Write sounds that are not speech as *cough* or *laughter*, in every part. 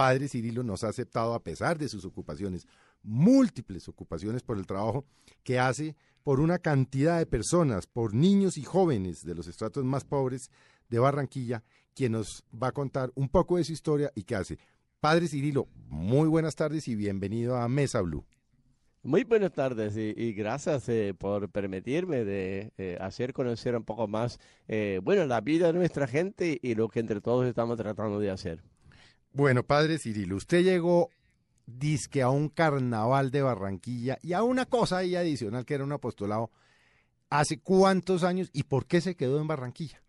Padre Cirilo nos ha aceptado a pesar de sus ocupaciones, múltiples ocupaciones por el trabajo que hace por una cantidad de personas, por niños y jóvenes de los estratos más pobres de Barranquilla, quien nos va a contar un poco de su historia y qué hace. Padre Cirilo, muy buenas tardes y bienvenido a Mesa Blue. Muy buenas tardes y, gracias eh, por permitirme de eh, hacer conocer un poco más, eh, bueno, la vida de nuestra gente y lo que entre todos estamos tratando de hacer. Bueno, Padre Cirilo, usted llegó disque a un carnaval de Barranquilla y a una cosa ahí adicional que era un apostolado. ¿Hace cuántos años y por qué se quedó en Barranquilla?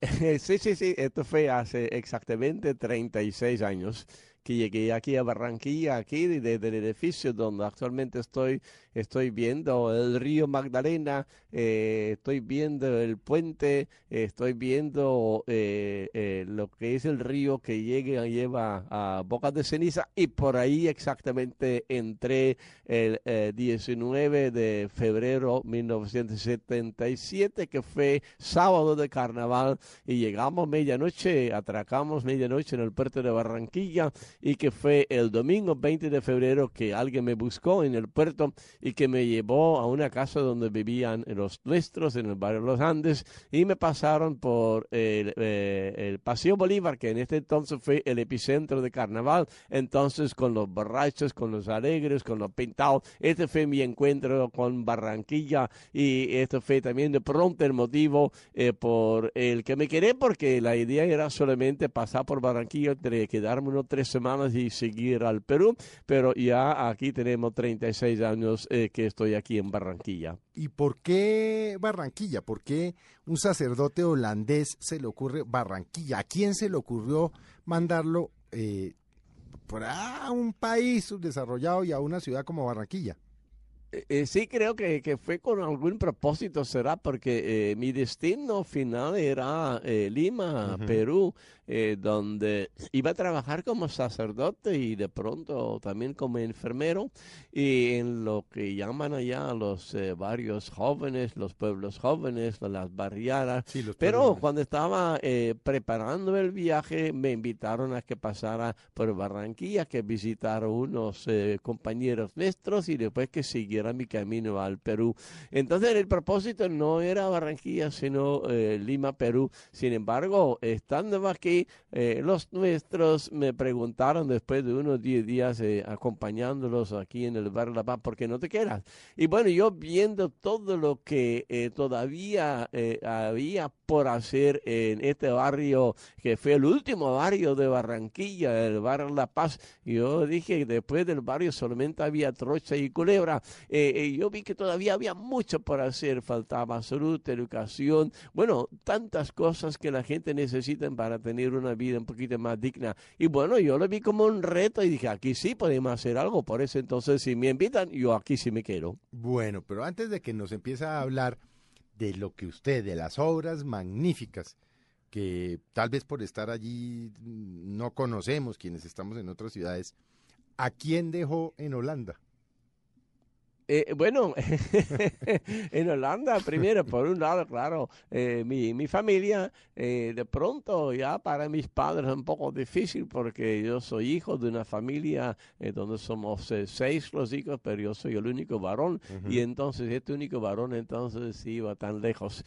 *laughs* sí, sí, sí, esto fue hace exactamente 36 años que llegué aquí a Barranquilla, aquí desde el edificio donde actualmente estoy, estoy viendo el río Magdalena, eh, estoy viendo el puente, estoy viendo eh, eh, lo que es el río que llega, lleva a Bocas de Ceniza y por ahí exactamente entré el 19 de febrero 1977, que fue sábado de carnaval y llegamos medianoche, atracamos medianoche en el puerto de Barranquilla y que fue el domingo 20 de febrero que alguien me buscó en el puerto y que me llevó a una casa donde vivían los nuestros en el barrio Los Andes y me pasaron por el, eh, el Paseo Bolívar, que en este entonces fue el epicentro de carnaval, entonces con los borrachos, con los alegres, con los pintados. Este fue mi encuentro con Barranquilla y esto fue también de pronto el motivo eh, por el que me quedé, porque la idea era solamente pasar por Barranquilla, quedarme unos tres semanas y seguir al Perú, pero ya aquí tenemos 36 años eh, que estoy aquí en Barranquilla. ¿Y por qué Barranquilla? ¿Por qué un sacerdote holandés se le ocurre Barranquilla? ¿A quién se le ocurrió mandarlo eh, a un país subdesarrollado y a una ciudad como Barranquilla? Eh, sí, creo que, que, fue con algún propósito, será porque eh, mi destino final era eh, Lima, uh -huh. Perú, donde iba a trabajar como sacerdote y de pronto también como enfermero y en lo que llaman allá los barrios jóvenes, los pueblos jóvenes, las barriadas. Sí, Pero cuando estaba preparando el viaje me invitaron a que pasara por Barranquilla, que visitara unos compañeros nuestros y después que siguiera mi camino al Perú. Entonces el propósito no era Barranquilla, sino eh, Lima, Perú. Sin embargo, estando aquí, eh, los nuestros me preguntaron después de unos 10 días eh, acompañándolos aquí en el barrio La Paz, ¿por qué no te quedas? Y bueno, yo viendo todo lo que todavía había por hacer en este barrio, que fue el último barrio de Barranquilla, el barrio La Paz, yo dije, después del barrio solamente había trocha y culebra. Eh, yo vi que todavía había mucho por hacer, faltaba salud, educación, bueno, tantas cosas que la gente necesita para tener una vida un poquito más digna. Y bueno, yo lo vi como un reto y dije, aquí sí podemos hacer algo, por eso entonces si me invitan, yo aquí sí me quiero. Bueno, pero antes de que nos empiece a hablar de lo que usted, de las obras magníficas, que tal vez por estar allí no conocemos quienes estamos en otras ciudades, ¿a quién dejó en Holanda? Eh, bueno, *laughs* en Holanda, primero, por un lado, claro, eh, mi, mi, familia, eh, de pronto ya para mis padres es un poco difícil porque yo soy hijo de una familia eh, donde somos seis los hijos, pero yo soy el único varón uh -huh. y entonces este único varón entonces iba tan lejos.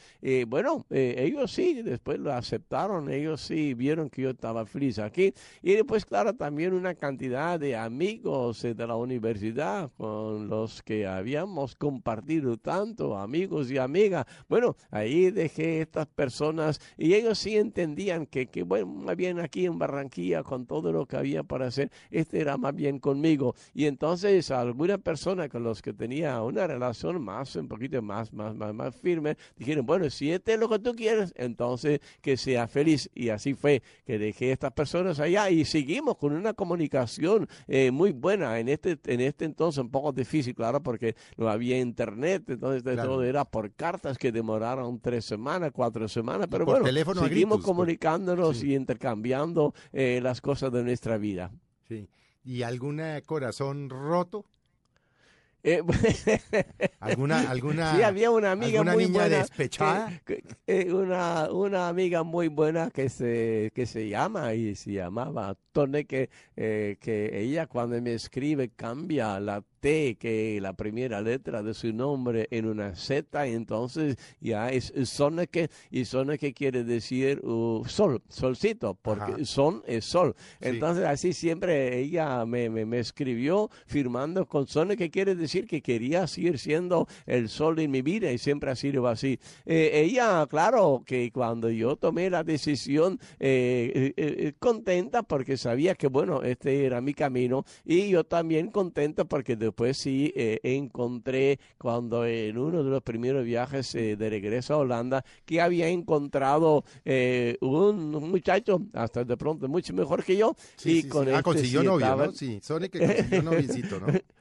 bueno, ellos sí, después lo aceptaron, ellos sí vieron que yo estaba feliz aquí y después, claro, también una cantidad de amigos de la universidad con los que habíamos compartido tanto, amigos y amigas. Bueno, ahí dejé estas personas y ellos sí entendían que, que bueno, más bien aquí en Barranquilla, con todo lo que había para hacer, este era más bien conmigo. Y entonces alguna persona con los que tenía una relación más, un poquito más, más, más, más firme, dijeron, bueno, si este es lo que tú quieres, entonces que sea feliz. Y así fue que dejé estas personas allá y seguimos con una comunicación eh, muy buena. En este, en este entonces un poco difícil, claro, porque no había internet, entonces todo era por cartas que demoraron tres semanas, cuatro semanas, pero bueno, seguimos comunicándonos y intercambiando eh, las cosas de nuestra vida. Sí. ¿Y algún corazón roto? Eh, *laughs* ¿Alguna, alguna, sí, había una amiga muy niña buena, despechada? Eh, una, una amiga muy buena que se, que se llama y se llamaba Tone, que, eh, que ella cuando me escribe cambia la T, que la primera letra de su nombre en una Z, entonces ya es Soneke, y Soneke quiere decir uh, sol, solcito, porque son es sol. Entonces así siempre ella me, me, escribió firmando con Soneke, quiere decir que quería seguir siendo el sol en mi vida, y siempre ha sido así. Eh, ella, claro, que cuando yo tomé la decisión, eh, eh, contenta porque sabía que, bueno, este era mi camino, y yo también contenta porque de después sí eh, encontré cuando en uno de los primeros viajes eh, de regreso a Holanda que había encontrado eh, un muchacho hasta de pronto mucho mejor que yo y con ah, este consiguió novio, ¿no? Sí, Sony que consiguió novicito, ¿no? *laughs*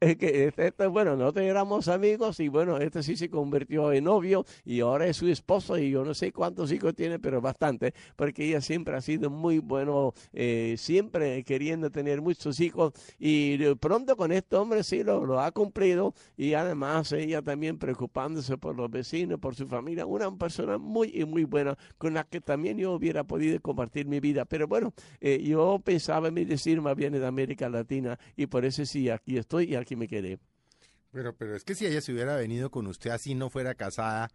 es que este, este, bueno, nosotros éramos amigos y bueno, este sí se convirtió en novio y ahora es su esposo y yo no sé cuántos hijos tiene, pero bastante, porque ella siempre ha sido muy bueno, eh, siempre queriendo tener muchos hijos y pronto con este hombre sí lo, lo, ha cumplido y además ella también preocupándose por los vecinos, por su familia, una persona muy y muy buena con la que también yo hubiera podido compartir mi vida, pero bueno, eh, yo pensaba en mi decir más bien de América Latina y por eso sí, aquí estoy y aquí que me quedé. Pero, pero es que si ella se hubiera venido con usted así, no fuera casada,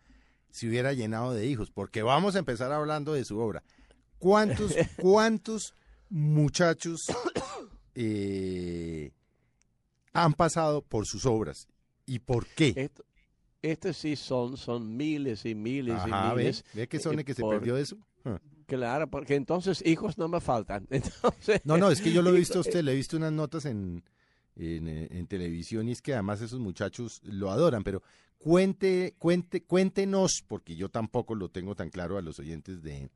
se hubiera llenado de hijos, porque vamos a empezar hablando de su obra. ¿Cuántos, *laughs* cuántos muchachos eh, han pasado por sus obras y por qué? Esto, sí son, son miles y miles y miles. ¿Ve, que son el que se perdió eso? Claro, porque entonces hijos no me faltan. *laughs* Entonces, no, no, es que yo lo he visto a usted, le he visto unas notas en, eh, en, televisión y es que además esos muchachos lo adoran, pero cuente, cuente, cuéntenos, porque yo tampoco lo tengo tan claro a los oyentes de,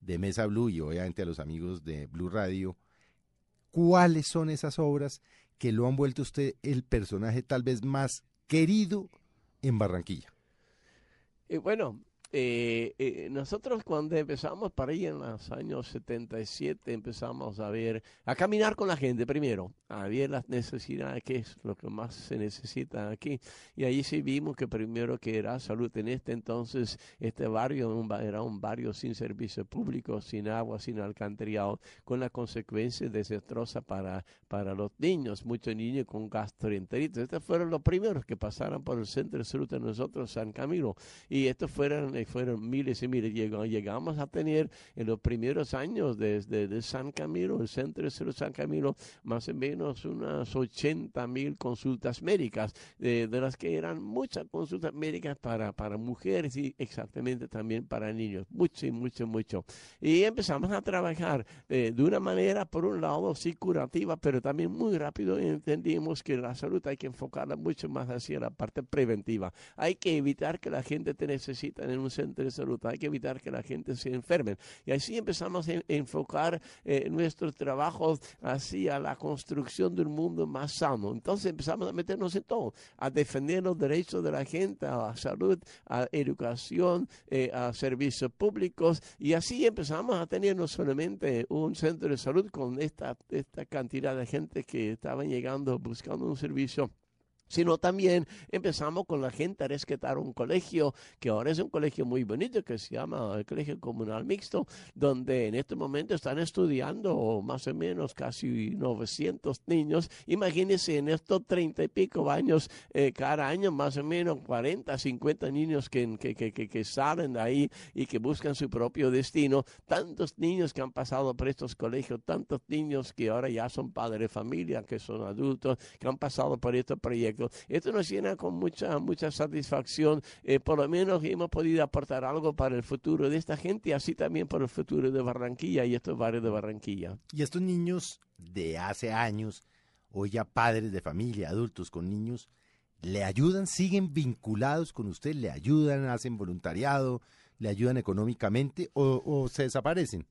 de Mesa Blue y obviamente a los amigos de Blue Radio, cuáles son esas obras que lo han vuelto usted el personaje tal vez más querido en Barranquilla. Y bueno, eh, eh, nosotros cuando empezamos para ahí en los años 77 empezamos a ver, a caminar con la gente primero, a ver las necesidades, que es lo que más se necesita aquí. Y ahí sí vimos que primero que era salud. En este entonces, este barrio era un barrio sin servicio público, sin agua, sin alcantarillado, con la consecuencia desastrosa para, para los niños, muchos niños con gastroenteritis. Estos fueron los primeros que pasaron por el centro de salud de nosotros, San Camilo. Y estos fueron fueron miles y miles. Llegamos a tener en los primeros años desde de San Camilo, el centro de San Camilo, más o menos unas 80 mil consultas médicas, de las que eran muchas consultas médicas para, para mujeres y exactamente también para niños. Mucho, mucho, mucho. Y empezamos a trabajar eh, de una manera, por un lado, sí curativa, pero también muy rápido entendimos que la salud hay que enfocarla mucho más hacia la parte preventiva. Hay que evitar que la gente te necesite en un centro de salud. Hay que evitar que la gente se enferme. Y así empezamos a enfocar eh, nuestro trabajo hacia la construcción de un mundo más sano. Entonces empezamos a meternos en todo, a defender los derechos de la gente, a la salud, a educación, eh, a servicios públicos. Y así empezamos a tener no solamente un centro de salud con esta, esta cantidad de gente que estaban llegando buscando un servicio sino también empezamos con la gente a rescatar un colegio que ahora es un colegio muy bonito que se llama el Colegio Comunal Mixto, donde en este momento están estudiando más o menos casi 900 niños. Imagínense en estos 30 y pico años, eh, cada año más o menos 40, 50 niños que, que, que, que, salen de ahí y que buscan su propio destino. Tantos niños que han pasado por estos colegios, tantos niños que ahora ya son padres de familia, que son adultos, que han pasado por estos proyectos Esto nos llena con mucha, mucha satisfacción. Eh, por lo menos hemos podido aportar algo para el futuro de esta gente así también para el futuro de Barranquilla y estos barrios de Barranquilla. Y estos niños de hace años, hoy ya padres de familia, adultos con niños, ¿le ayudan, siguen vinculados con usted, le ayudan, hacen voluntariado, le ayudan económicamente o se desaparecen?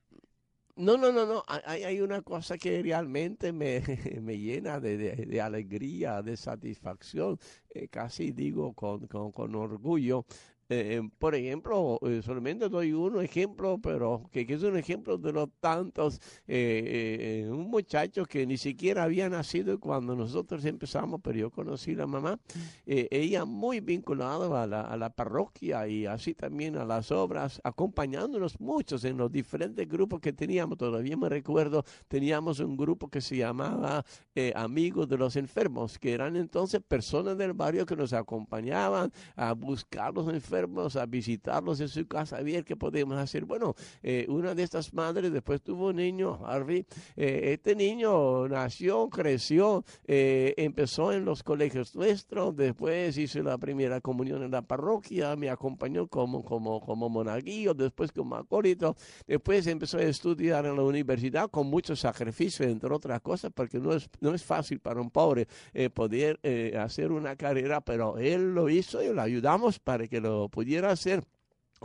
No, no, no, no. Hay, hay una cosa que realmente me, *laughs* me llena de, de, alegría, de satisfacción, eh, casi digo con, con, con orgullo. Eh, por ejemplo, eh, solamente doy un ejemplo, pero que, que, es un ejemplo de los tantos. Eh, eh, un muchacho que ni siquiera había nacido cuando nosotros empezamos, pero yo conocí a la mamá. Eh, ella muy vinculada a la, a la, parroquia y así también a las obras, acompañándonos muchos en los diferentes grupos que teníamos. Todavía me recuerdo, teníamos un grupo que se llamaba eh, Amigos de los Enfermos, que eran entonces personas del barrio que nos acompañaban a buscar los enfermos enfermos, a visitarlos en su casa, a ver qué podemos hacer. Bueno, eh, una de estas madres después tuvo un niño, Harvey. Eh, este niño nació, creció, eh, empezó en los colegios nuestros, después hizo la primera comunión en la parroquia, me acompañó como, como, como monaguillo, después como acólito, después empezó a estudiar en la universidad con mucho sacrificio, entre otras cosas, porque no es, no es fácil para un pobre eh, poder hacer una carrera, pero él lo hizo y lo ayudamos para que lo pudiera hacer.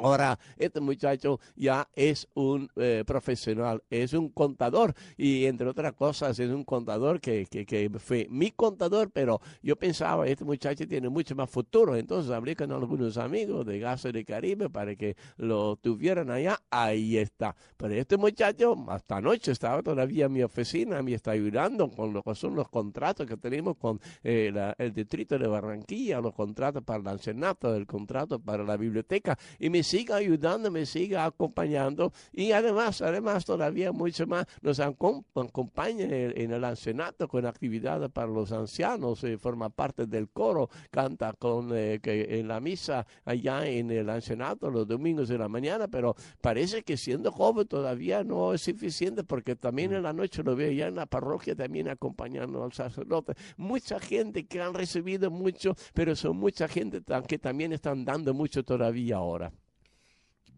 Ahora, este muchacho ya es un eh, profesional, es un contador. Y entre otras cosas es un contador que, que, fue mi contador, pero yo pensaba, este muchacho tiene mucho más futuro, entonces hablé con algunos amigos de Gas de Caribe para que lo tuvieran allá, ahí está. Pero este muchacho hasta anoche estaba todavía en mi oficina, me está ayudando con lo que son los contratos que tenemos con eh, el distrito de Barranquilla, los contratos para el ancianato, el contrato para la biblioteca. Y me siga ayudando, me siga acompañando. Y además, además todavía mucho más nos acompaña en el, en el ancianato con actividades para los ancianos, eh, forma parte del coro, canta con eh, que en la misa allá en el ancianato los domingos de la mañana, pero parece que siendo joven todavía no es suficiente porque también en la noche lo veo ya en la parroquia también acompañando al sacerdote. Mucha gente que han recibido mucho, pero son mucha gente que también están dando mucho todavía ahora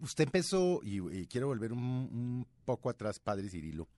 usted empezó, y, quiero volver un, un, poco atrás, padre Cirilo.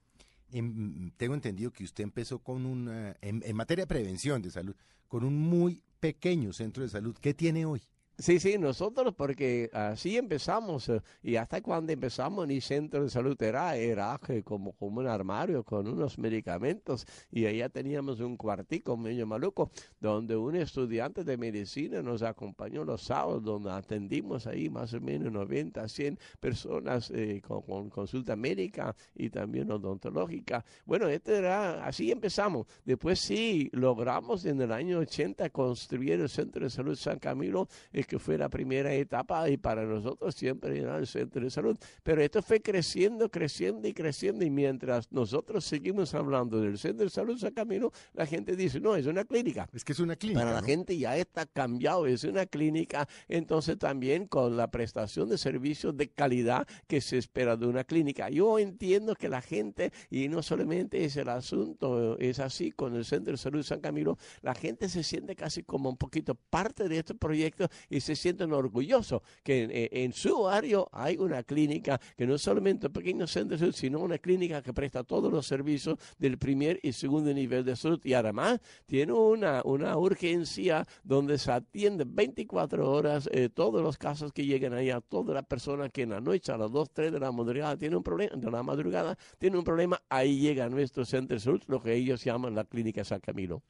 En, tengo entendido que usted empezó con una, en, en, materia de prevención de salud, con un muy pequeño centro de salud. ¿Qué tiene hoy? Sí, sí, nosotros porque así empezamos eh, y hasta cuando empezamos ni centro de salud era, era como, como un armario con unos medicamentos y allá teníamos un cuartico medio maluco donde un estudiante de medicina nos acompañó los sábados donde atendimos ahí más o menos 90, 100 personas eh, con, con, consulta médica y también odontológica. Bueno, este era, así empezamos. Después sí logramos en el año 80 construir el centro de salud San Camilo. Eh, que fue la primera etapa y para nosotros siempre era el centro de salud. Pero esto fue creciendo, creciendo y creciendo y mientras nosotros seguimos hablando del centro de salud San Camino, la gente dice, no, es una clínica. Es que es una clínica. Para la gente ya está cambiado, es una clínica. Entonces también con la prestación de servicios de calidad que se espera de una clínica. Yo entiendo que la gente, y no solamente es el asunto, es así con el Centro de Salud San Camilo, la gente se siente casi como un poquito parte de este proyecto y se sienten orgullosos que en, en, su barrio hay una clínica que no solamente un pequeño centro de salud, sino una clínica que presta todos los servicios del primer y segundo nivel de salud y además tiene una, una urgencia donde se atiende 24 horas eh, todos los casos que llegan allá, todas las personas que en la noche a las 2, 3 de la madrugada tienen un problema, de la madrugada tienen un problema, ahí llega nuestro centro de salud, lo que ellos llaman la clínica San Camilo.